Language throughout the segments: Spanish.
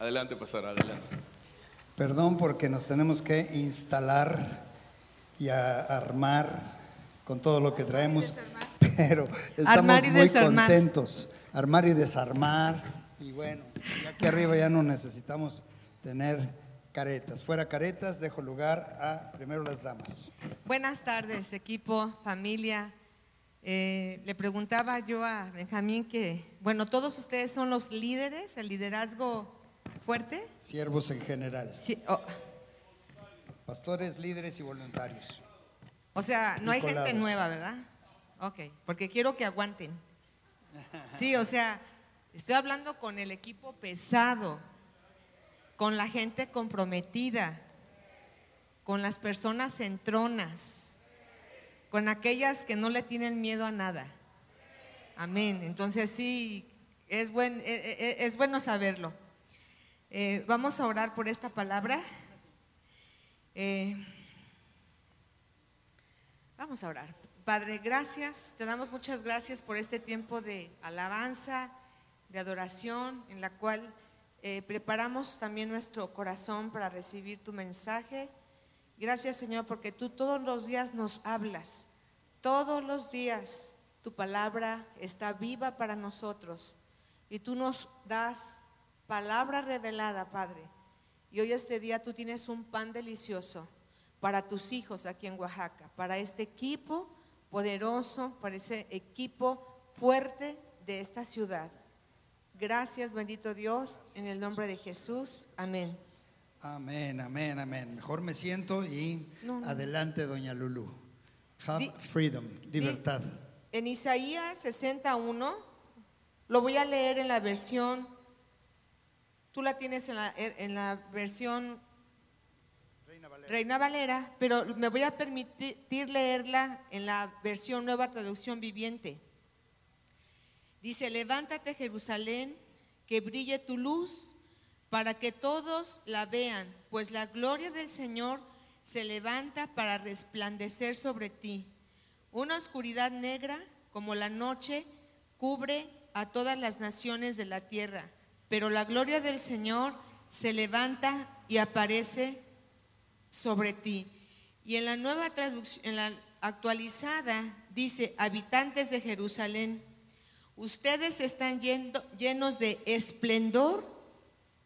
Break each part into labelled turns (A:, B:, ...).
A: Adelante, pastor, adelante.
B: Perdón porque nos tenemos que instalar y a- armar con todo lo que traemos, pero estamos muy
C: desarmar.
B: contentos. Armar y desarmar. Y bueno, aquí arriba ya no necesitamos tener caretas. Fuera caretas, dejo lugar a primero las damas.
C: Buenas tardes, equipo, familia. Eh, le preguntaba yo a Benjamín que, bueno, todos ustedes son los líderes, el liderazgo fuerte.
B: Siervos en general,
C: Sí, oh,
B: pastores, líderes y voluntarios.
C: o sea, no hay gente nueva, ¿verdad? Ok, porque quiero que aguanten. Sí, o sea, estoy hablando con el equipo pesado, con la gente comprometida, con las personas centronas, con aquellas que no le tienen miedo a nada. Amén. Entonces sí, es, buen, e- e- es bueno saberlo. Eh, vamos a orar por esta palabra. Eh, vamos a orar. Padre, gracias. Te damos muchas gracias por este tiempo de alabanza, de adoración, en la cual eh, preparamos también nuestro corazón para recibir tu mensaje. Gracias, Señor, porque tú todos los días nos hablas. Todos los días tu palabra está viva para nosotros. Y tú nos das palabra revelada, Padre. Y hoy este día tú tienes un pan delicioso para tus hijos aquí en Oaxaca, para este equipo poderoso, para ese equipo fuerte de esta ciudad. Gracias, bendito Dios, en el nombre de Jesús. Amén.
B: Amén, amén, amén. Mejor me siento y
C: No, no.
B: adelante, doña Lulu. Have
C: Di-
B: freedom, libertad.
C: En Isaías 61, lo voy a leer en la versión, tú la tienes en la, en la versión Reina Valera, pero me voy a permitir leerla en la versión Nueva Traducción Viviente. Dice, levántate Jerusalén, que brille tu luz, para que todos la vean, pues la gloria del Señor se levanta para resplandecer sobre ti. Una oscuridad negra como la noche cubre a todas las naciones de la tierra, pero la gloria del Señor se levanta y aparece sobre ti. Y en la nueva traducción, en la actualizada, dice, habitantes de Jerusalén, ustedes están llenos de esplendor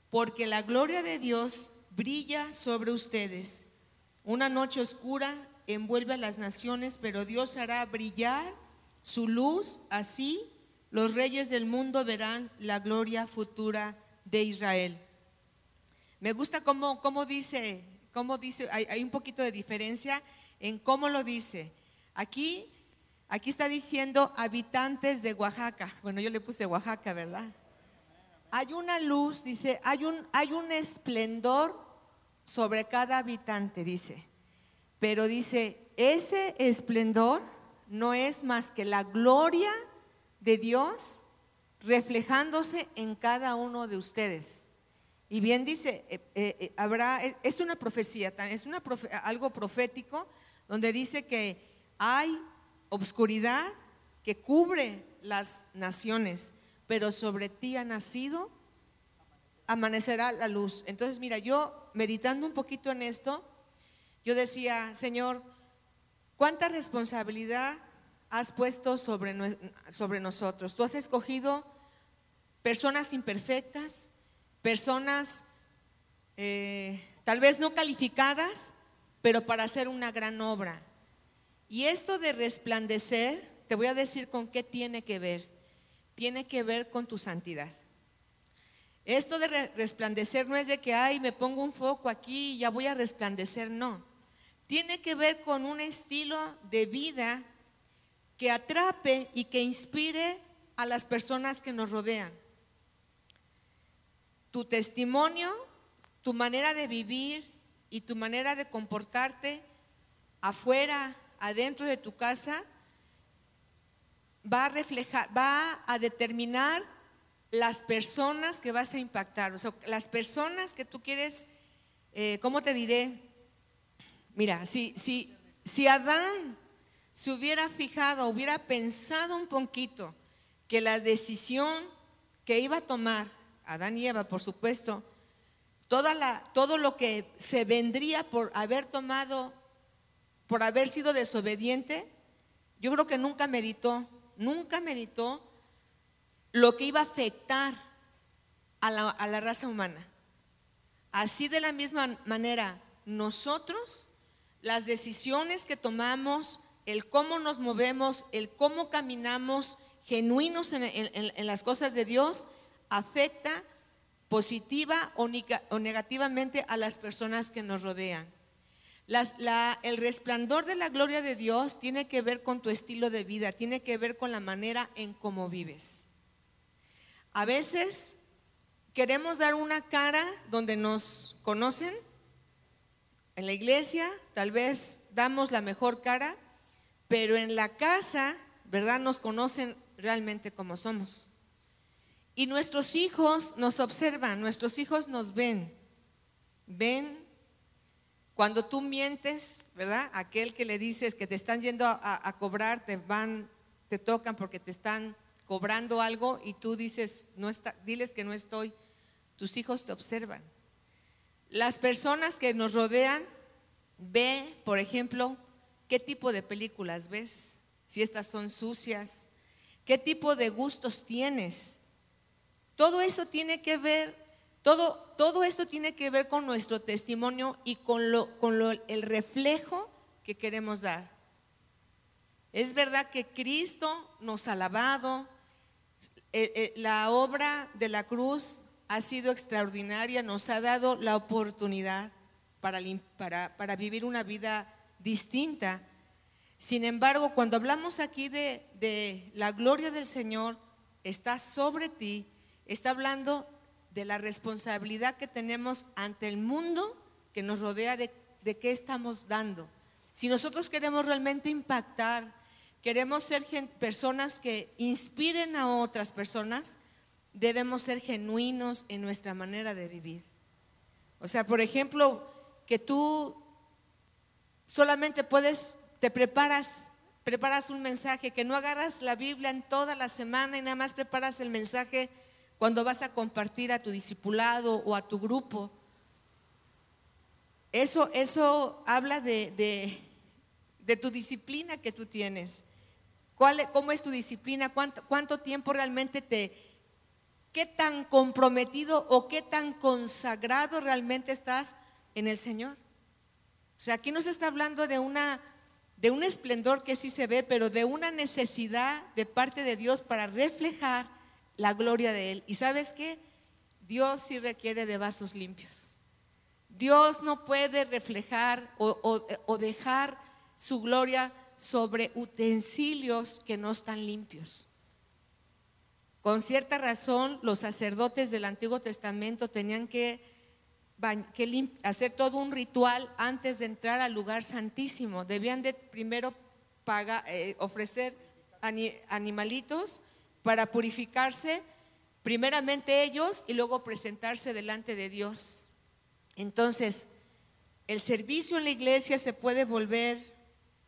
C: porque la gloria de Dios brilla sobre ustedes. Una noche oscura envuelve a las naciones, pero Dios hará brillar su luz, así los reyes del mundo verán la gloria futura de Israel. Me gusta cómo, cómo dice, cómo dice, hay, un poquito de diferencia en cómo lo dice. Aquí, aquí está diciendo habitantes de Oaxaca. Bueno, yo le puse Oaxaca, ¿verdad? Hay una luz, dice, hay un, hay un esplendor sobre cada habitante, dice. Pero dice, ese esplendor no es más que la gloria de Dios reflejándose en cada uno de ustedes. Y bien dice, eh, eh, eh, habrá, es una profecía, es una algo profético, donde dice que hay obscuridad que cubre las naciones, pero sobre ti ha nacido, amanecerá la luz. Entonces, mira, yo meditando un poquito en esto, yo decía, Señor, ¿cuánta responsabilidad has puesto sobre, nosotros? Tú has escogido personas imperfectas, personas eh, tal vez no calificadas, pero para hacer una gran obra. Y esto de resplandecer, te voy a decir con qué tiene que ver. Tiene que ver con tu santidad. Esto de re- resplandecer no es de que, ay, me pongo un foco aquí y ya voy a resplandecer, no. Tiene que ver con un estilo de vida que atrape y que inspire a las personas que nos rodean. Tu testimonio, tu manera de vivir y tu manera de comportarte afuera, adentro de tu casa, va a reflejar, va a determinar las personas que vas a impactar, o sea, las personas que tú quieres, eh, ¿cómo te diré? Mira, si, si, si Adán se hubiera fijado, hubiera pensado un poquito que la decisión que iba a tomar Adán y Eva, por supuesto, toda la, todo lo que se vendría por haber tomado, por haber sido desobediente, yo creo que nunca meditó, nunca meditó lo que iba a afectar a la, a la raza humana. Así de la misma manera, nosotros, las decisiones que tomamos, el cómo nos movemos, el cómo caminamos genuinos en, las cosas de Dios, afecta positiva o, negativamente a las personas que nos rodean. el resplandor de la gloria de Dios tiene que ver con tu estilo de vida, tiene que ver con la manera en cómo vives. A veces queremos dar una cara donde nos conocen. En la iglesia tal vez damos la mejor cara, pero en la casa, ¿verdad? Nos conocen realmente como somos. Y nuestros hijos nos observan, nuestros hijos nos ven. Ven cuando tú mientes, ¿verdad? Aquel que le dices que te están yendo a, cobrar, te van, te tocan porque te están cobrando algo y tú dices, no está, diles que no estoy. Tus hijos te observan. Las personas que nos rodean ve, por ejemplo, qué tipo de películas ves, si estas son sucias, qué tipo de gustos tienes. Todo eso tiene que ver, todo, todo esto tiene que ver con nuestro testimonio y con, lo, con lo, el reflejo que queremos dar. Es verdad que Cristo nos ha lavado, eh, eh, la obra de la cruz ha sido extraordinaria, nos ha dado la oportunidad para, para, para vivir una vida distinta. Sin embargo, cuando hablamos aquí de, de la gloria del Señor, está sobre ti, está hablando de la responsabilidad que tenemos ante el mundo que nos rodea de, de qué estamos dando. Si nosotros queremos realmente impactar, queremos ser personas que inspiren a otras personas, debemos ser genuinos en nuestra manera de vivir. O sea, por ejemplo, que tú solamente puedes, te preparas, preparas un mensaje, que no agarras la Biblia en toda la semana y nada más preparas el mensaje cuando vas a compartir a tu discipulado o a tu grupo. Eso, eso habla de, de, tu disciplina que tú tienes. ¿Cuál, ¿Cómo es tu disciplina? ¿Cuánto, ¿Cuánto tiempo realmente te, qué tan comprometido o qué tan consagrado realmente estás en el Señor? Sea, aquí no se está hablando de una de un esplendor que sí se ve, pero de una necesidad de parte de Dios para reflejar la gloria de Él. ¿Y sabes qué? Dios sí requiere de vasos limpios. Dios no puede reflejar o dejar su gloria sobre utensilios que no están limpios. Con cierta razón, los sacerdotes del Antiguo Testamento tenían que que hacer todo un ritual antes de entrar al lugar santísimo. Debían de primero eh, ofrecer animalitos para purificarse, primeramente ellos y luego presentarse delante de Dios. Entonces, el servicio en la iglesia se puede volver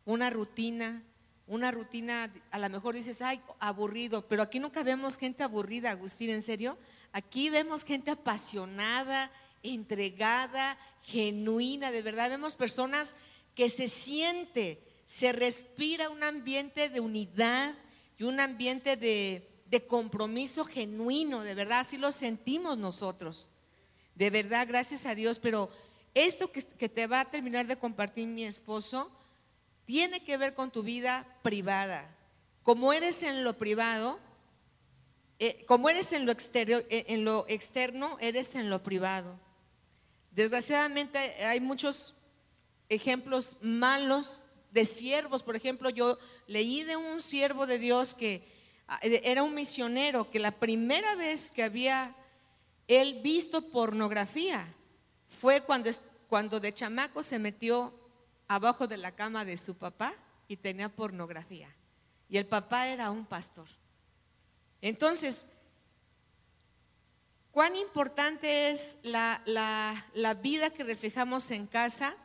C: una rutina, una rutina, a lo mejor dices, ay, aburrido, pero aquí nunca vemos gente aburrida, Agustín, ¿en serio? Aquí vemos gente apasionada, entregada, genuina, de verdad. Vemos personas que se siente, se respira un ambiente de unidad y un ambiente de, compromiso genuino, de verdad, así lo sentimos nosotros. De verdad, gracias a Dios, pero esto que, te va a terminar de compartir mi esposo tiene que ver con tu vida privada. Como eres en lo privado, eh, como eres en lo, exterior, eh, en lo externo, eres en lo privado. Desgraciadamente hay muchos ejemplos malos de siervos. Por ejemplo, yo leí de un siervo de Dios que ah, era un misionero, que la primera vez que había él visto pornografía fue cuando, cuando de chamaco se metió abajo de la cama de su papá y tenía pornografía. Y el papá era un pastor. Entonces, cuán importante es la, vida que reflejamos en casa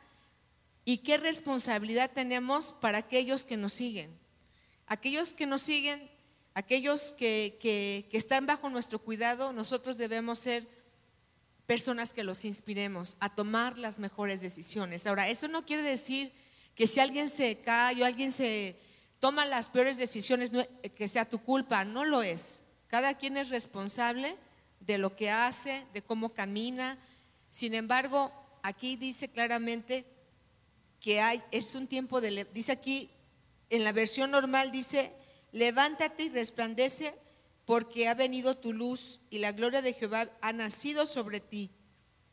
C: y qué responsabilidad tenemos para aquellos que nos siguen. Aquellos que nos siguen, aquellos que, están bajo nuestro cuidado, nosotros debemos ser personas que los inspiremos a tomar las mejores decisiones. Ahora, eso no quiere decir que si alguien se cae o alguien se toma las peores decisiones, que sea tu culpa, no lo es. Cada quien es responsable de lo que hace, de cómo camina. Sin embargo, aquí dice claramente que hay, es un tiempo de, dice aquí, en la versión normal dice, levántate y resplandece porque ha venido tu luz y la gloria de Jehová ha nacido sobre ti.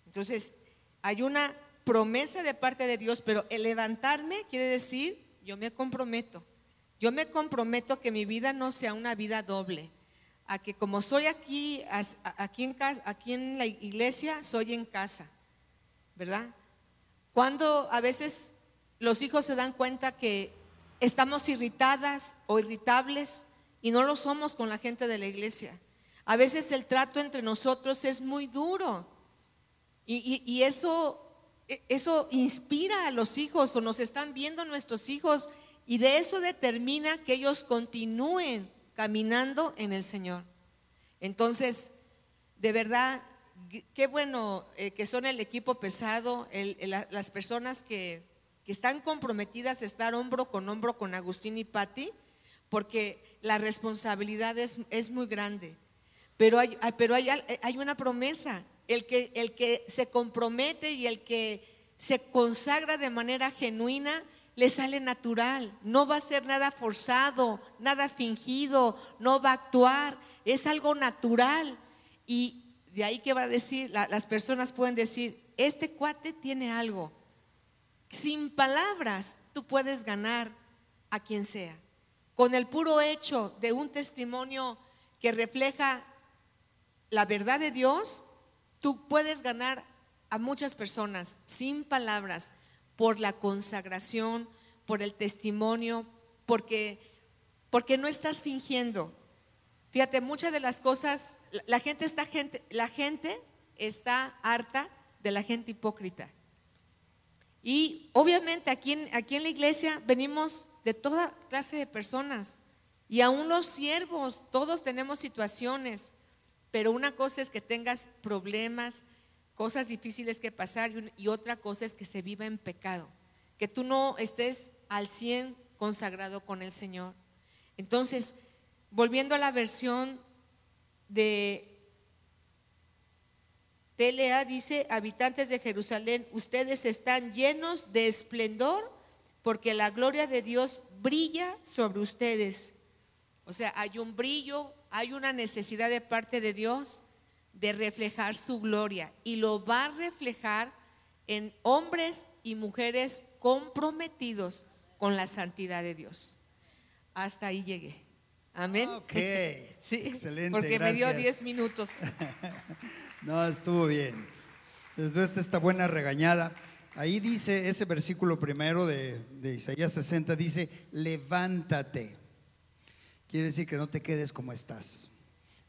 C: Entonces, hay una promesa de parte de Dios, pero el levantarme quiere decir, yo me comprometo. Yo me comprometo que mi vida no sea una vida doble, a que como soy aquí, aquí en, casa, aquí en la iglesia, soy en casa, ¿verdad? Cuando a veces los hijos se dan cuenta que estamos irritadas o irritables y no lo somos con la gente de la iglesia. A veces el trato entre nosotros es muy duro y, eso, eso inspira a los hijos o nos están viendo nuestros hijos y de eso determina que ellos continúen caminando en el Señor. Entonces, de verdad, qué bueno eh, que son el equipo pesado, las personas que, están comprometidas a estar hombro con hombro con Agustín y Patti, porque la responsabilidad es, muy grande. Pero, hay, hay, una promesa. El que se compromete y el que se consagra de manera genuina, le sale natural. No va a ser nada forzado, nada fingido, no va a actuar. Es algo natural. Y de ahí que va a decir, las personas pueden decir, este cuate tiene algo. Sin palabras tú puedes ganar a quien sea. Con el puro hecho de un testimonio que refleja la verdad de Dios, tú puedes ganar a muchas personas sin palabras por la consagración, por el testimonio, porque porque no estás fingiendo. Fíjate, muchas de las cosas la gente está gente la gente está harta de la gente hipócrita. Y obviamente aquí en, aquí en la iglesia venimos de toda clase de personas. Y aún los siervos, todos tenemos situaciones. Pero una cosa es que tengas problemas, cosas difíciles que pasar y otra cosa es que se viva en pecado. Que tú no estés al 100 consagrado con el Señor. Entonces, volviendo a la versión de TLA dice, habitantes de Jerusalén, ustedes están llenos de esplendor porque la gloria de Dios brilla sobre ustedes. O sea, hay un brillo, hay una necesidad de parte de Dios de reflejar su gloria y lo va a reflejar en hombres y mujeres comprometidos con la santidad de Dios. Hasta ahí llegué. Amén.
B: Ok.
C: sí,
B: Excelente.
C: Porque me dio 10 minutos.
B: no, estuvo bien. Después de esta buena regañada, ahí dice ese versículo primero de, de Isaías 60, dice, levántate. Quiere decir que no te quedes como estás.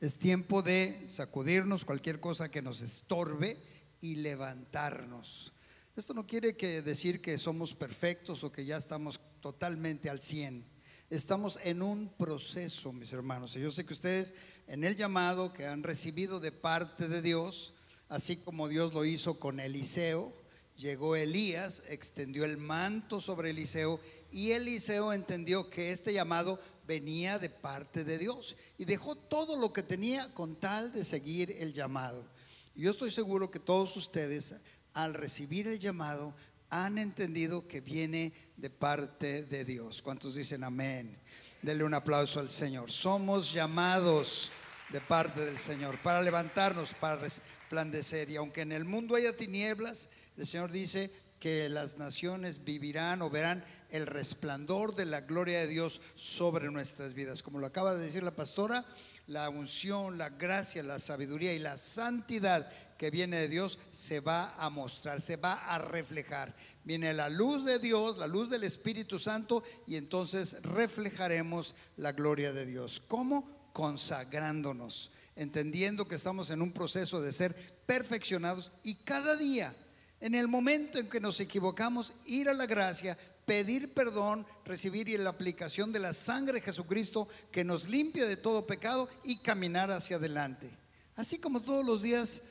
B: Es tiempo de sacudirnos cualquier cosa que nos estorbe y levantarnos. Esto no quiere decir que somos perfectos o que ya estamos totalmente al 100 estamos en un proceso, mis hermanos. Y yo sé que ustedes en el llamado que han recibido de parte de Dios, así como Dios lo hizo con Eliseo, llegó Elías, extendió el manto sobre Eliseo y Eliseo entendió que este llamado venía de parte de Dios y dejó todo lo que tenía con tal de seguir el llamado. Y yo estoy seguro que todos ustedes al recibir el llamado han entendido que viene de parte de Dios. ¿Cuántos dicen amén? Denle un aplauso al Señor. Somos llamados de parte del Señor para levantarnos, para resplandecer. Y aunque en el mundo haya tinieblas, el Señor dice que las naciones vivirán o verán el resplandor de la gloria de Dios sobre nuestras vidas. Como lo acaba de decir la pastora, la unción, la gracia, la sabiduría y la santidad que viene de Dios se va a mostrar, se va a reflejar. Viene la luz de Dios, la luz del Espíritu Santo y entonces reflejaremos la gloria de Dios. ¿Cómo? Consagrándonos, entendiendo que estamos en un proceso de ser perfeccionados y cada día, en el momento en que nos equivocamos, ir a la gracia, pedir perdón, recibir y la aplicación de la sangre de Jesucristo que nos limpia de todo pecado y caminar hacia adelante. Así como todos los días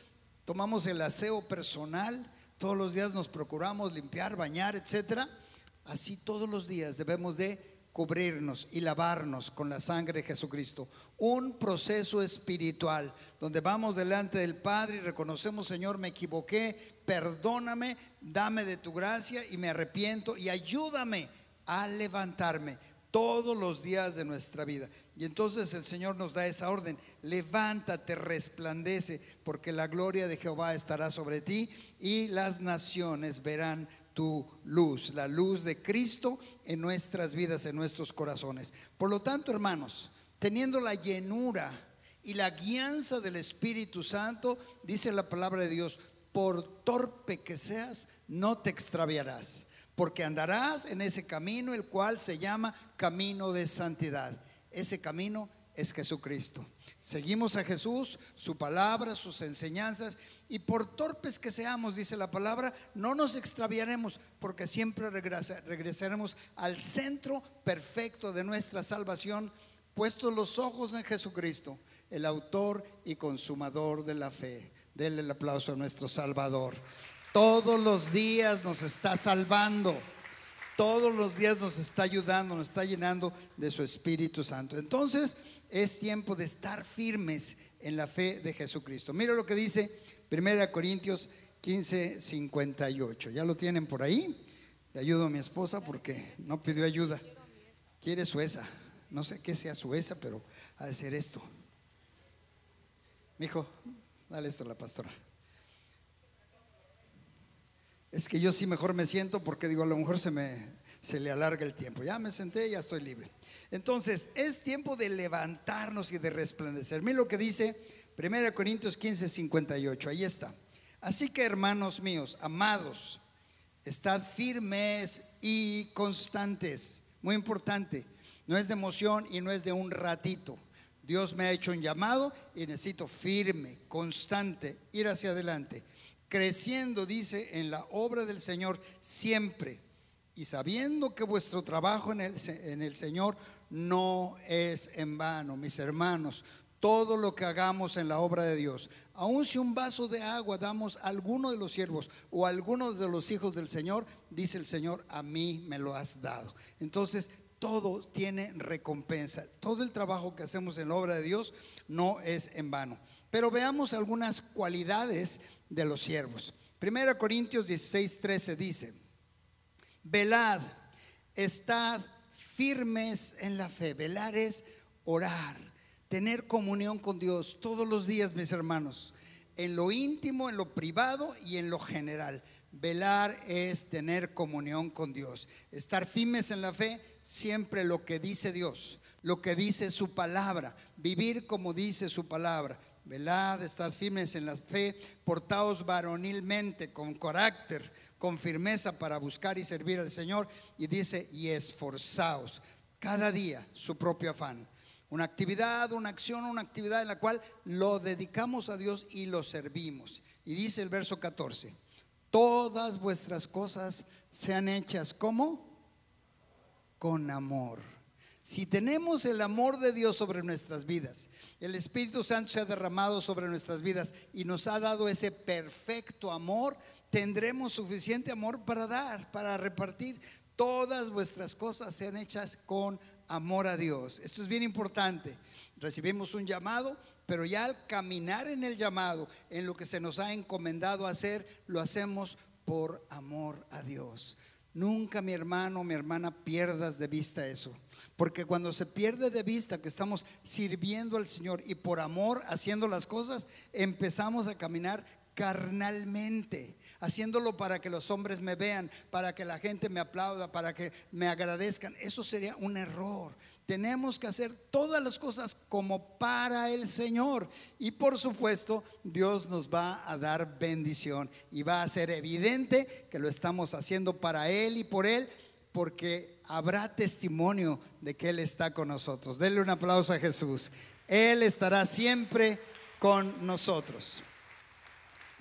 B: tomamos el aseo personal, todos los días nos procuramos limpiar, bañar, etcétera. Así todos los días debemos de cubrirnos y lavarnos con la sangre de Jesucristo. Un proceso espiritual donde vamos delante del Padre y reconocemos, Señor, me equivoqué, perdóname, dame de tu gracia y me arrepiento y ayúdame a levantarme todos los días de nuestra vida. Y entonces el Señor nos da esa orden, levántate, resplandece, porque la gloria de Jehová estará sobre ti y las naciones verán tu luz, la luz de Cristo en nuestras vidas, en nuestros corazones. Por lo tanto, hermanos, teniendo la llenura y la guianza del Espíritu Santo, dice la palabra de Dios, por torpe que seas, no te extraviarás, porque andarás en ese camino, el cual se llama camino de santidad. Ese camino es Jesucristo. Seguimos a Jesús, su palabra, sus enseñanzas, y por torpes que seamos, dice la palabra, no nos extraviaremos, porque siempre regresaremos al centro perfecto de nuestra salvación, puestos los ojos en Jesucristo, el autor y consumador de la fe. Denle el aplauso a nuestro Salvador. Todos los días nos está salvando. Todos los días nos está ayudando, nos está llenando de su Espíritu Santo. Entonces, es tiempo de estar firmes en la fe de Jesucristo. Mira lo que dice 1 Corintios 15, 58. ¿Ya lo tienen por ahí? Le ayudo a mi esposa porque no pidió ayuda. Quiere sueza. No sé qué sea sueza, pero ha de ser esto. Mi hijo, dale esto a la pastora. Es que yo sí mejor me siento porque digo, a lo mejor se me se le alarga el tiempo. Ya me senté, ya estoy libre. Entonces, es tiempo de levantarnos y de resplandecer. Mira lo que dice 1 Corintios 15, 58. Ahí está. Así que, hermanos míos, amados, estad firmes y constantes. Muy importante. No es de emoción y no es de un ratito. Dios me ha hecho un llamado y necesito firme, constante, ir hacia adelante. Creciendo, dice, en la obra del Señor siempre. Y sabiendo que vuestro trabajo en el, en el Señor no es en vano, mis hermanos. Todo lo que hagamos en la obra de Dios, aun si un vaso de agua damos a alguno de los siervos o a alguno de los hijos del Señor, dice el Señor, a mí me lo has dado. Entonces, todo tiene recompensa. Todo el trabajo que hacemos en la obra de Dios no es en vano. Pero veamos algunas cualidades de los siervos. Primera Corintios 16, 13 dice, velad, estad firmes en la fe. Velar es orar, tener comunión con Dios todos los días, mis hermanos, en lo íntimo, en lo privado y en lo general. Velar es tener comunión con Dios. Estar firmes en la fe, siempre lo que dice Dios, lo que dice su palabra, vivir como dice su palabra. Velad, estar firmes en la fe, portaos varonilmente, con carácter, con firmeza para buscar y servir al Señor. Y dice, y esforzaos cada día su propio afán. Una actividad, una acción, una actividad en la cual lo dedicamos a Dios y lo servimos. Y dice el verso 14, todas vuestras cosas sean hechas como con amor. Si tenemos el amor de Dios sobre nuestras vidas, el Espíritu Santo se ha derramado sobre nuestras vidas y nos ha dado ese perfecto amor, tendremos suficiente amor para dar, para repartir. Todas vuestras cosas sean hechas con amor a Dios. Esto es bien importante. Recibimos un llamado, pero ya al caminar en el llamado, en lo que se nos ha encomendado hacer, lo hacemos por amor a Dios. Nunca, mi hermano, mi hermana, pierdas de vista eso. Porque cuando se pierde de vista que estamos sirviendo al Señor y por amor haciendo las cosas, empezamos a caminar carnalmente, haciéndolo para que los hombres me vean, para que la gente me aplauda, para que me agradezcan. Eso sería un error. Tenemos que hacer todas las cosas como para el Señor. Y por supuesto, Dios nos va a dar bendición y va a ser evidente que lo estamos haciendo para Él y por Él, porque habrá testimonio de que Él está con nosotros. Denle un aplauso a Jesús. Él estará siempre con nosotros.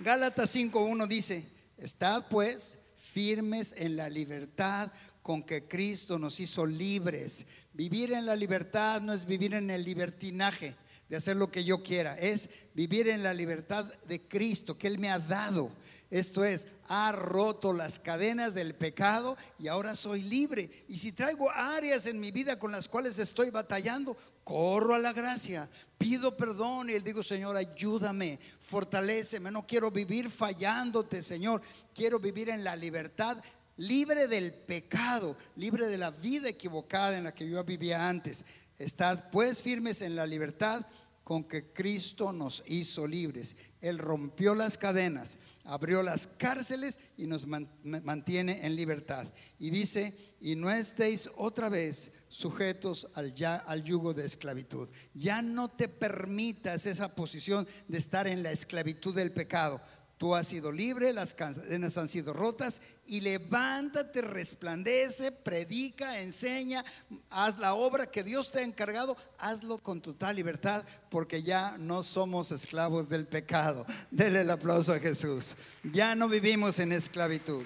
B: Gálatas 5.1 dice, estad pues firmes en la libertad con que Cristo nos hizo libres. Vivir en la libertad no es vivir en el libertinaje. de hacer lo que yo quiera, es vivir en la libertad de Cristo que Él me ha dado. Esto es, ha roto las cadenas del pecado y ahora soy libre. Y si traigo áreas en mi vida con las cuales estoy batallando, corro a la gracia, pido perdón y le digo, Señor, ayúdame, fortaleceme. No quiero vivir fallándote, Señor. Quiero vivir en la libertad, libre del pecado, libre de la vida equivocada en la que yo vivía antes. Estad pues firmes en la libertad con que Cristo nos hizo libres. Él rompió las cadenas, abrió las cárceles y nos mantiene en libertad. Y dice, y no estéis otra vez sujetos al, ya, al yugo de esclavitud. Ya no te permitas esa posición de estar en la esclavitud del pecado. Tú has sido libre, las cadenas han sido rotas y levántate, resplandece, predica, enseña, haz la obra que Dios te ha encargado, hazlo con total libertad porque ya no somos esclavos del pecado. Dele el aplauso a Jesús. Ya no vivimos en esclavitud.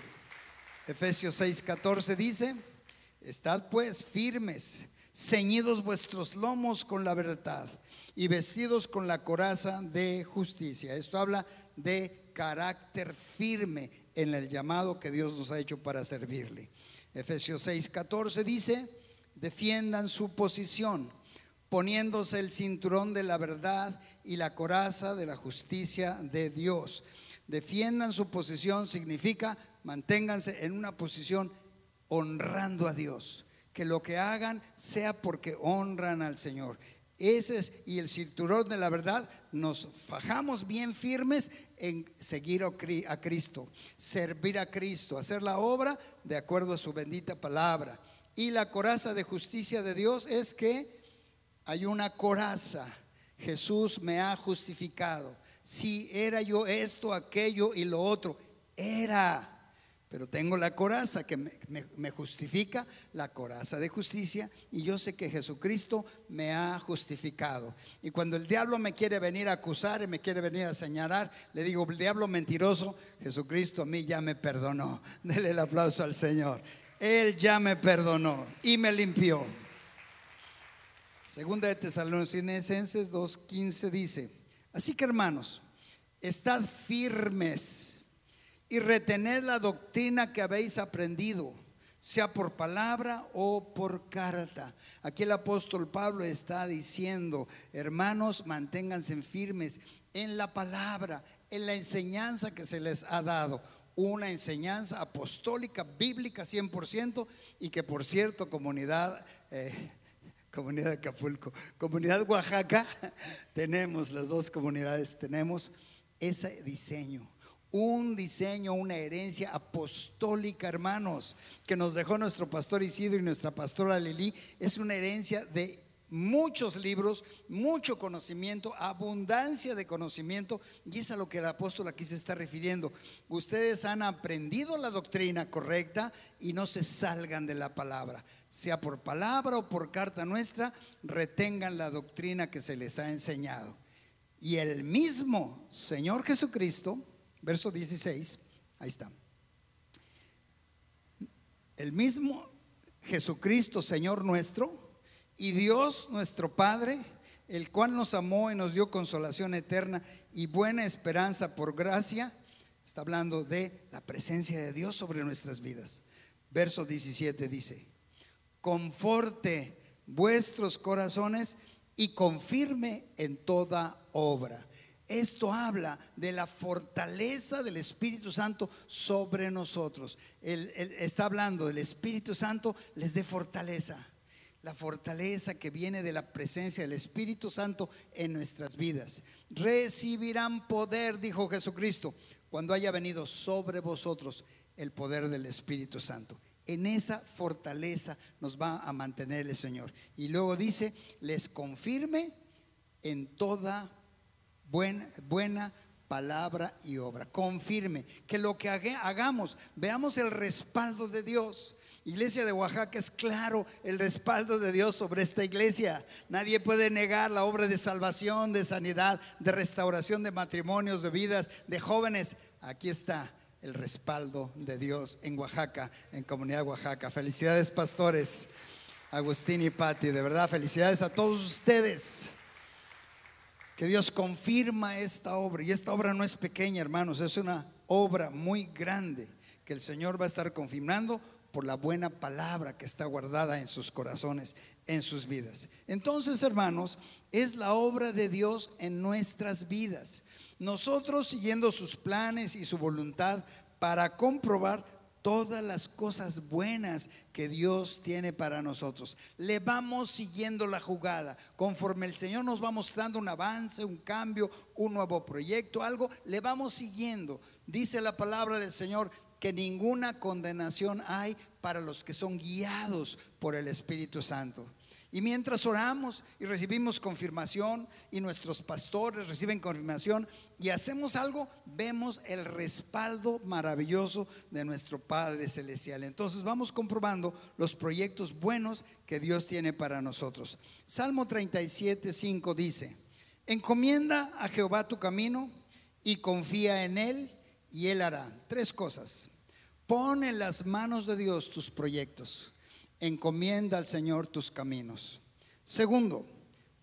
B: Efesios 6:14 dice, estad pues firmes, ceñidos vuestros lomos con la verdad y vestidos con la coraza de justicia. Esto habla de carácter firme en el llamado que Dios nos ha hecho para servirle. Efesios 6:14 dice, defiendan su posición, poniéndose el cinturón de la verdad y la coraza de la justicia de Dios. Defiendan su posición significa manténganse en una posición honrando a Dios. Que lo que hagan sea porque honran al Señor. Ese es, y el cinturón de la verdad, nos fajamos bien firmes en seguir a Cristo, servir a Cristo, hacer la obra de acuerdo a su bendita palabra. Y la coraza de justicia de Dios es que hay una coraza. Jesús me ha justificado. Si era yo esto, aquello y lo otro, era pero tengo la coraza que me, justifica, la coraza de justicia, y yo sé que Jesucristo me ha justificado. Y cuando el diablo me quiere venir a acusar y me quiere venir a señalar, le digo, el diablo mentiroso, Jesucristo a mí ya me perdonó. Dele el aplauso al Señor. Él ya me perdonó y me limpió. Segunda de Tesalonicenses 2.15 dice, así que hermanos, estad firmes y retened la doctrina que habéis aprendido, sea por palabra o por carta. Aquí el apóstol Pablo está diciendo, hermanos, manténganse firmes en la palabra, en la enseñanza que se les ha dado. Una enseñanza apostólica, bíblica 100%, y que por cierto, comunidad... Eh, comunidad de Acapulco, comunidad Oaxaca, tenemos las dos comunidades, tenemos ese diseño un diseño, una herencia apostólica, hermanos, que nos dejó nuestro pastor Isidro y nuestra pastora Lili. Es una herencia de muchos libros, mucho conocimiento, abundancia de conocimiento, y es a lo que el apóstol aquí se está refiriendo. Ustedes han aprendido la doctrina correcta y no se salgan de la palabra, sea por palabra o por carta nuestra, retengan la doctrina que se les ha enseñado. Y el mismo Señor Jesucristo, verso 16, ahí está. El mismo Jesucristo, Señor nuestro, y Dios nuestro Padre, el cual nos amó y nos dio consolación eterna y buena esperanza por gracia, está hablando de la presencia de Dios sobre nuestras vidas. Verso 17 dice, conforte vuestros corazones y confirme en toda obra esto habla de la fortaleza del Espíritu Santo sobre nosotros. Él, está hablando del Espíritu Santo, les dé fortaleza. La fortaleza que viene de la presencia del Espíritu Santo en nuestras vidas. Recibirán poder, dijo Jesucristo, cuando haya venido sobre vosotros el poder del Espíritu Santo. En esa fortaleza nos va a mantener el Señor. Y luego dice, les confirme en toda buena, palabra y obra. Confirme que lo que hagamos, veamos el respaldo de Dios. Iglesia de Oaxaca es claro el respaldo de Dios sobre esta iglesia. Nadie puede negar la obra de salvación, de sanidad, de restauración de matrimonios, de vidas, de jóvenes. Aquí está el respaldo de Dios en Oaxaca, en Comunidad Oaxaca. Felicidades, pastores, Agustín y Patti. De verdad, felicidades a todos ustedes. Dios confirma esta obra. Y esta obra no es pequeña, hermanos, es una obra muy grande que el Señor va a estar confirmando por la buena palabra que está guardada en sus corazones, en sus vidas. Entonces, hermanos, es la obra de Dios en nuestras vidas. Nosotros siguiendo sus planes y su voluntad para comprobar todas las cosas buenas que Dios tiene para nosotros. Le vamos siguiendo la jugada. Conforme el Señor nos va mostrando un avance, un cambio, un nuevo proyecto, algo, le vamos siguiendo. Dice la palabra del Señor que ninguna condenación hay para los que son guiados por el Espíritu Santo. Y mientras oramos y recibimos confirmación y nuestros pastores reciben confirmación y hacemos algo, vemos el respaldo maravilloso de nuestro Padre Celestial. Entonces vamos comprobando los proyectos buenos que Dios tiene para nosotros. Salmo 37, 5 dice, encomienda a Jehová tu camino y confía en Él y Él hará. Tres cosas. Pon en las manos de Dios tus proyectos encomienda al Señor tus caminos. Segundo,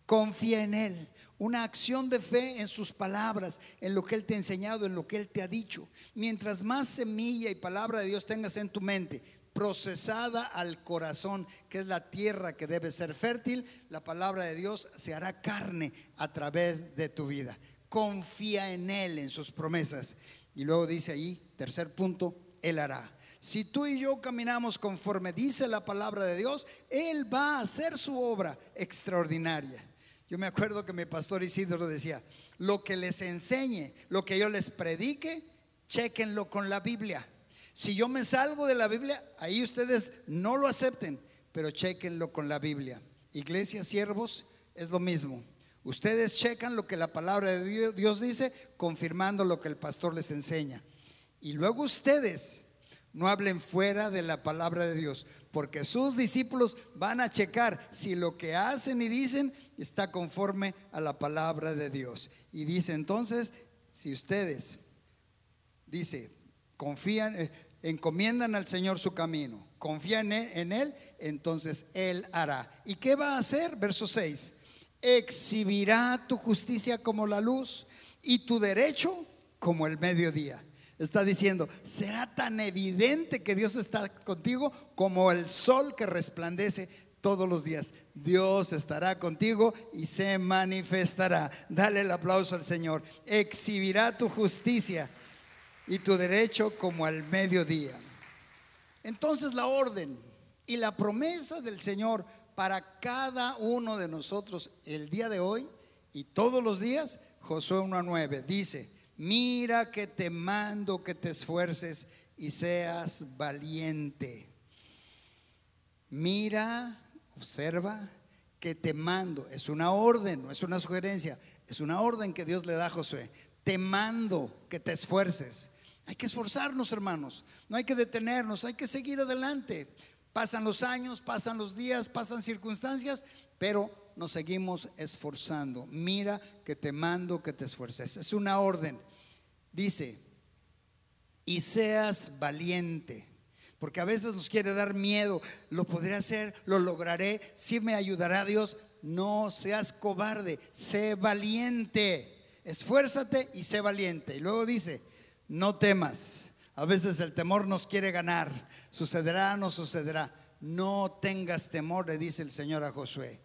B: confía en Él. Una acción de fe en sus palabras, en lo que Él te ha enseñado, en lo que Él te ha dicho. Mientras más semilla y palabra de Dios tengas en tu mente, procesada al corazón, que es la tierra que debe ser fértil, la palabra de Dios se hará carne a través de tu vida. Confía en Él, en sus promesas. Y luego dice ahí, tercer punto, Él hará. Si tú y yo caminamos conforme dice la palabra de Dios, Él va a hacer su obra extraordinaria. Yo me acuerdo que mi pastor Isidro decía, lo que les enseñe, lo que yo les predique, chequenlo con la Biblia. Si yo me salgo de la Biblia, ahí ustedes no lo acepten, pero chequenlo con la Biblia. Iglesia, siervos, es lo mismo. Ustedes checan lo que la palabra de Dios dice, confirmando lo que el pastor les enseña. Y luego ustedes no hablen fuera de la palabra de Dios, porque sus discípulos van a checar si lo que hacen y dicen está conforme a la palabra de Dios. Y dice entonces, si ustedes, dice, confían, eh, encomiendan al Señor su camino, confían en él, entonces Él hará. ¿Y qué va a hacer? Verso 6, exhibirá tu justicia como la luz y tu derecho como el mediodía está diciendo, será tan evidente que Dios está contigo como el sol que resplandece todos los días. Dios estará contigo y se manifestará. Dale el aplauso al Señor. Exhibirá tu justicia y tu derecho como al mediodía. Entonces la orden y la promesa del Señor para cada uno de nosotros el día de hoy y todos los días, Josué 1.9 dice, mira que te mando que te esfuerces y seas valiente. Mira, observa que te mando, es una orden, no es una sugerencia, es una orden que Dios le da a Josué. Te mando que te esfuerces. Hay que esforzarnos, hermanos. No hay que detenernos, hay que seguir adelante. Pasan los años, pasan los días, pasan circunstancias, pero nos seguimos esforzando. Mira que te mando que te esfuerces. Es una orden. Dice, y seas valiente. Porque a veces nos quiere dar miedo. Lo podré hacer, lo lograré. Si me ayudará Dios. No seas cobarde, sé valiente. Esfuérzate y sé valiente. Y luego dice, no temas. A veces el temor nos quiere ganar. Sucederá, no sucederá. No tengas temor, le dice el Señor a Josué.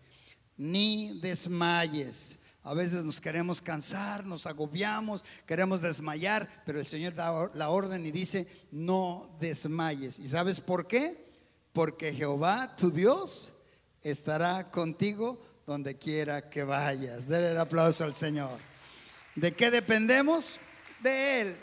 B: Ni desmayes. A veces nos queremos cansar, nos agobiamos, queremos desmayar, pero el Señor da la orden y dice, no desmayes. ¿Y sabes por qué? Porque Jehová, tu Dios, estará contigo donde quiera que vayas. Denle el aplauso al Señor. ¿De qué dependemos? De Él.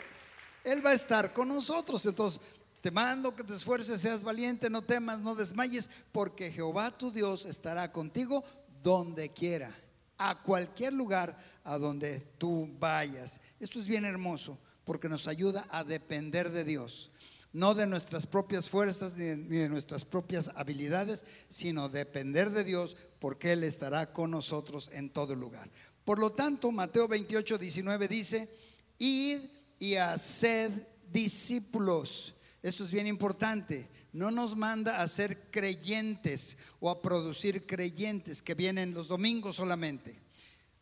B: Él va a estar con nosotros. Entonces, te mando que te esfuerces, seas valiente, no temas, no desmayes, porque Jehová tu Dios estará contigo donde quiera a cualquier lugar a donde tú vayas. Esto es bien hermoso porque nos ayuda a depender de Dios, no de nuestras propias fuerzas ni de, nuestras propias habilidades, sino depender de Dios porque Él estará con nosotros en todo lugar. Por lo tanto, Mateo 28, 19 dice, id y haced discípulos. Esto es bien importante. No nos manda a ser creyentes o a producir creyentes que vienen los domingos solamente.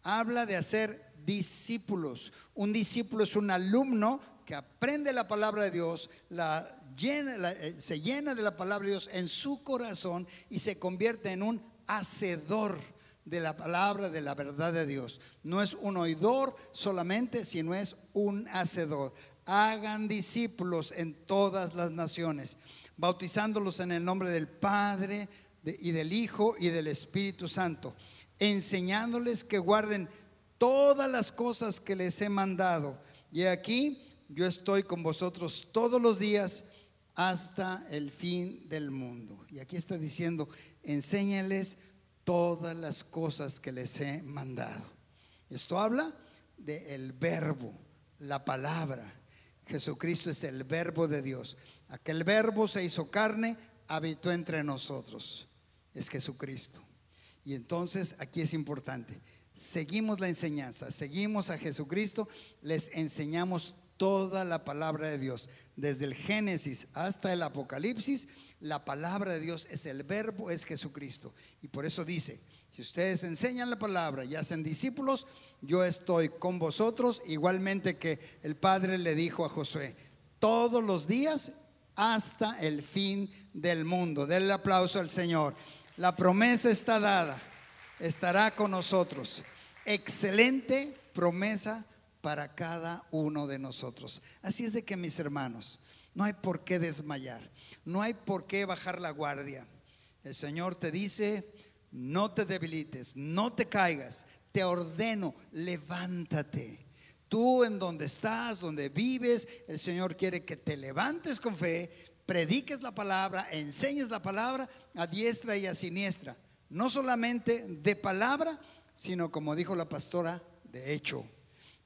B: Habla de hacer discípulos. Un discípulo es un alumno que aprende la palabra de Dios, eh, se llena de la palabra de Dios en su corazón y se convierte en un hacedor de la palabra, de la verdad de Dios. No es un oidor solamente, sino es un hacedor. Hagan discípulos en todas las naciones, bautizándolos en el nombre del Padre y del Hijo y del Espíritu Santo, enseñándoles que guarden todas las cosas que les he mandado. Y aquí yo estoy con vosotros todos los días hasta el fin del mundo. Y aquí está diciendo, enséñales todas las cosas que les he mandado. Esto habla del verbo, la palabra. Jesucristo es el verbo de Dios. Aquel verbo se hizo carne, habitó entre nosotros. Es Jesucristo. Y entonces aquí es importante. Seguimos la enseñanza, seguimos a Jesucristo, les enseñamos toda la palabra de Dios. Desde el Génesis hasta el Apocalipsis, la palabra de Dios es el verbo, es Jesucristo. Y por eso dice, si ustedes enseñan la palabra y hacen discípulos, yo estoy con vosotros, igualmente que el Padre le dijo a Josué, todos los días hasta el fin del mundo. Denle aplauso al Señor. La promesa está dada, estará con nosotros. Excelente promesa para cada uno de nosotros. Así es de que mis hermanos, no hay por qué desmayar, no hay por qué bajar la guardia. El Señor te dice, no te debilites, no te caigas, te ordeno, levántate. Tú en donde estás, donde vives, el Señor quiere que te levantes con fe, prediques la palabra, enseñes la palabra a diestra y a siniestra. No solamente de palabra, sino como dijo la pastora, de hecho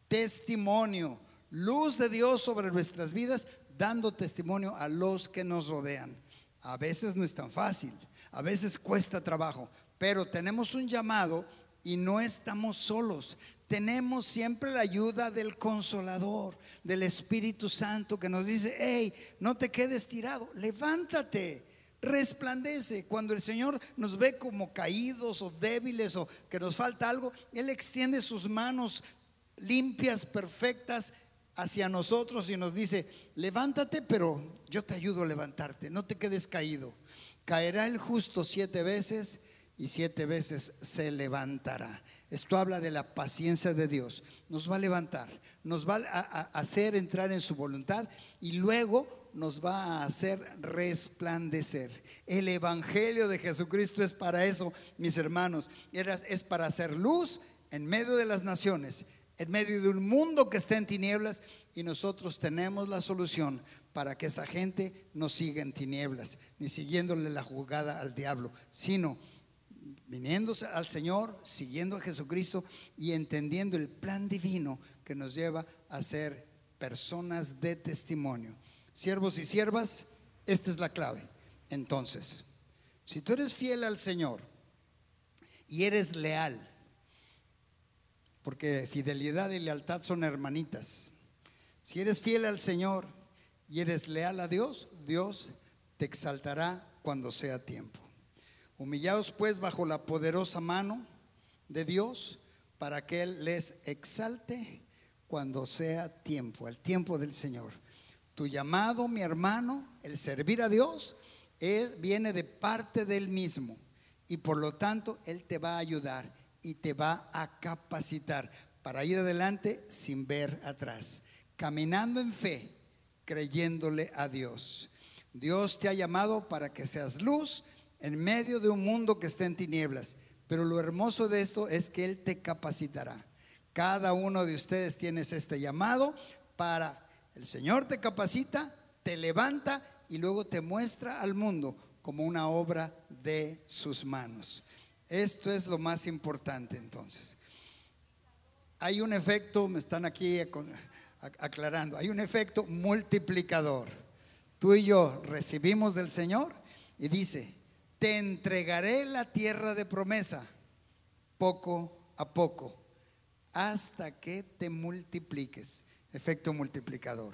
B: testimonio, luz de Dios sobre nuestras vidas, dando testimonio a los que nos rodean. A veces no es tan fácil, a veces cuesta trabajo, pero tenemos un llamado y no estamos solos. Tenemos siempre la ayuda del consolador, del Espíritu Santo que nos dice, hey, no te quedes tirado, levántate resplandece. Cuando el Señor nos ve como caídos o débiles o que nos falta algo, Él extiende sus manos limpias, perfectas hacia nosotros y nos dice, levántate, pero yo te ayudo a levantarte, no te quedes caído. Caerá el justo siete veces y siete veces se levantará. Esto habla de la paciencia de Dios. Nos va a levantar, nos va a, hacer entrar en su voluntad y luego nos va a hacer resplandecer. El Evangelio de Jesucristo es para eso, mis hermanos. Es para hacer luz en medio de las naciones en medio de un mundo que está en tinieblas y nosotros tenemos la solución para que esa gente no siga en tinieblas, ni siguiéndole la jugada al diablo, sino viniéndose al Señor, siguiendo a Jesucristo y entendiendo el plan divino que nos lleva a ser personas de testimonio. Siervos y siervas, esta es la clave. Entonces, si tú eres fiel al Señor y eres leal, porque fidelidad y lealtad son hermanitas. Si eres fiel al Señor y eres leal a Dios, Dios te exaltará cuando sea tiempo. Humillaos pues bajo la poderosa mano de Dios para que Él les exalte cuando sea tiempo, el tiempo del Señor. Tu llamado, mi hermano, el servir a Dios, es, viene de parte del mismo y por lo tanto Él te va a ayudar y te va a capacitar para ir adelante sin ver atrás, caminando en fe, creyéndole a Dios. Dios te ha llamado para que seas luz en medio de un mundo que está en tinieblas, pero lo hermoso de esto es que Él te capacitará. Cada uno de ustedes tienes este llamado para, el Señor te capacita, te levanta y luego te muestra al mundo como una obra de sus manos. Esto es lo más importante entonces. Hay un efecto, me están aquí aclarando, hay un efecto multiplicador. Tú y yo recibimos del Señor y dice, te entregaré la tierra de promesa poco a poco hasta que te multipliques. Efecto multiplicador.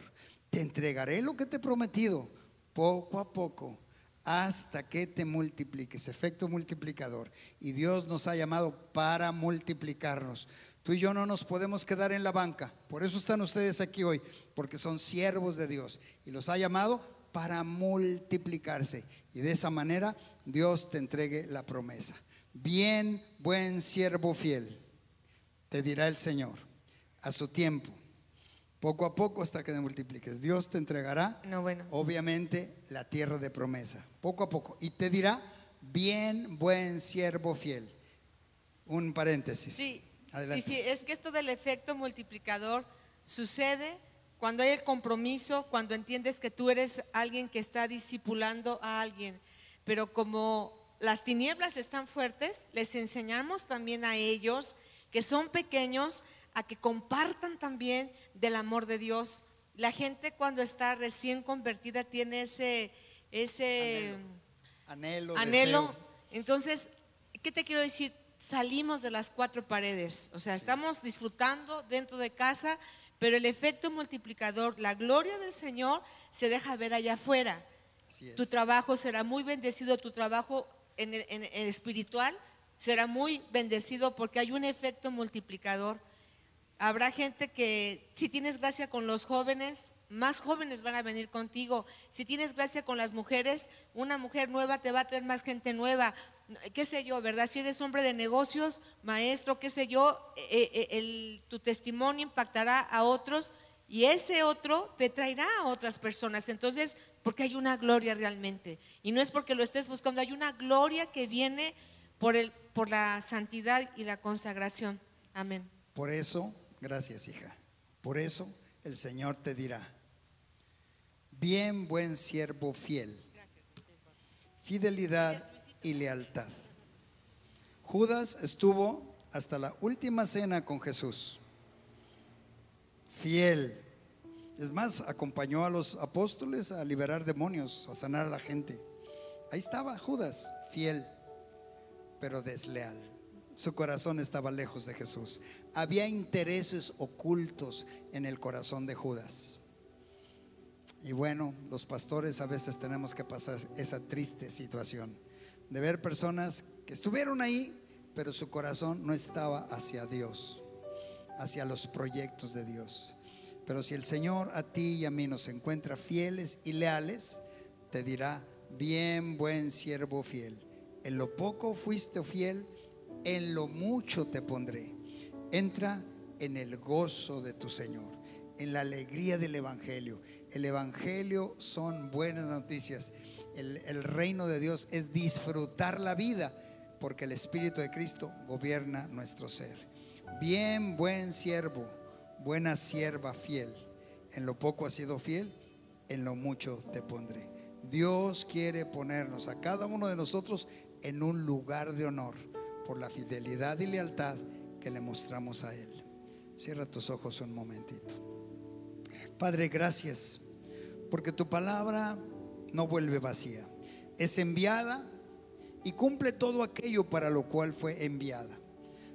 B: Te entregaré lo que te he prometido poco a poco hasta que te multipliques, efecto multiplicador. Y Dios nos ha llamado para multiplicarnos. Tú y yo no nos podemos quedar en la banca. Por eso están ustedes aquí hoy, porque son siervos de Dios y los ha llamado para multiplicarse. Y de esa manera Dios te entregue la promesa. Bien, buen siervo fiel, te dirá el Señor, a su tiempo, poco a poco hasta que te multipliques. Dios te entregará,
C: No, bueno.
B: obviamente, la tierra de promesa, poco a poco. Y te dirá, bien, buen siervo fiel. Un paréntesis.
C: Sí,
B: Adelante.
C: sí, sí, es que esto del efecto multiplicador sucede cuando hay el compromiso, cuando entiendes que tú eres alguien que está discipulando a alguien, pero como las tinieblas están fuertes, les enseñamos también a ellos que son pequeños a que compartan también del amor de Dios. La gente cuando está recién convertida tiene ese ese
B: Anhelo,
C: anhelo.
B: deseo.
C: Entonces, ¿qué te quiero decir? Salimos de las cuatro paredes, o sea, estamos disfrutando dentro de casa, pero el efecto multiplicador, la gloria del Señor se deja ver allá afuera. Tu trabajo será muy bendecido, tu trabajo en el, en el espiritual será muy bendecido porque hay un efecto multiplicador. Habrá gente que si tienes gracia con los jóvenes, más jóvenes van a venir contigo. Si tienes gracia con las mujeres, una mujer nueva te va a traer más gente nueva. ¿Qué sé yo, verdad? Si eres hombre de negocios, maestro, qué sé yo, eh, eh, el- tu testimonio impactará a otros y ese otro te traerá a otras personas. Entonces, porque hay una gloria realmente. Y no es porque lo estés buscando, hay una gloria que viene por, el, por la santidad y la consagración. Amén.
B: Por eso, gracias hija, por eso el Señor te dirá, bien buen siervo fiel, fidelidad y lealtad. Judas estuvo hasta la última cena con Jesús, fiel. Es más, acompañó a los apóstoles a liberar demonios, a sanar a la gente. Ahí estaba Judas, fiel, pero desleal. Su corazón estaba lejos de Jesús. Había intereses ocultos en el corazón de Judas. Y bueno, los pastores a veces tenemos que pasar esa triste situación de ver personas que estuvieron ahí, pero su corazón no estaba hacia Dios, hacia los proyectos de Dios. Pero si el Señor a ti y a mí nos encuentra fieles y leales, te dirá, bien buen siervo fiel, en lo poco fuiste fiel, en lo mucho te pondré. Entra en el gozo de tu Señor, en la alegría del Evangelio. El Evangelio son buenas noticias. El, reino de Dios es disfrutar la vida, porque el Espíritu de Cristo gobierna nuestro ser. Bien, buen siervo, buena sierva fiel. En lo poco has sido fiel, en lo mucho te pondré. Dios quiere ponernos a cada uno de nosotros en un lugar de honor por la fidelidad y lealtad que le mostramos a Él. Cierra tus ojos un momentito. Padre, gracias porque tu palabra no vuelve vacía. Es enviada y cumple todo aquello para lo cual fue enviada.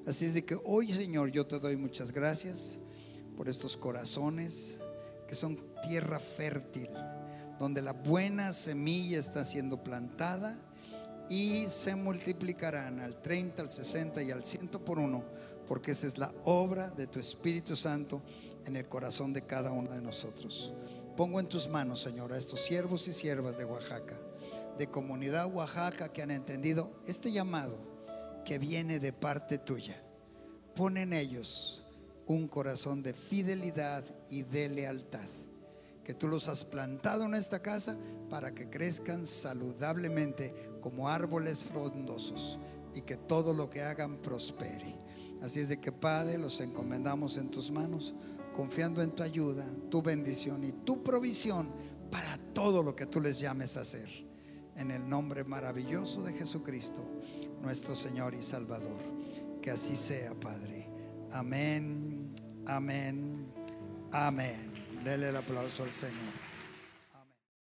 B: Así es de que hoy, Señor, yo te doy muchas gracias por estos corazones que son tierra fértil, donde la buena semilla está siendo plantada y se multiplicarán al 30, al 60 y al 100 por uno, porque esa es la obra de tu Espíritu Santo en el corazón de cada uno de nosotros. Pongo en tus manos, Señor, a estos siervos y siervas de Oaxaca, de comunidad Oaxaca que han entendido este llamado que viene de parte tuya. Pon en ellos un corazón de fidelidad y de lealtad que tú los has plantado en esta casa para que crezcan saludablemente como árboles frondosos y que todo lo que hagan prospere. Así es de que Padre, los encomendamos en tus manos, confiando en tu ayuda, tu bendición y tu provisión para todo lo que tú les llames a hacer. En el nombre maravilloso de Jesucristo, nuestro Señor y Salvador. Que así sea, Padre. Amén, amén, amén. Dele el aplauso al Señor.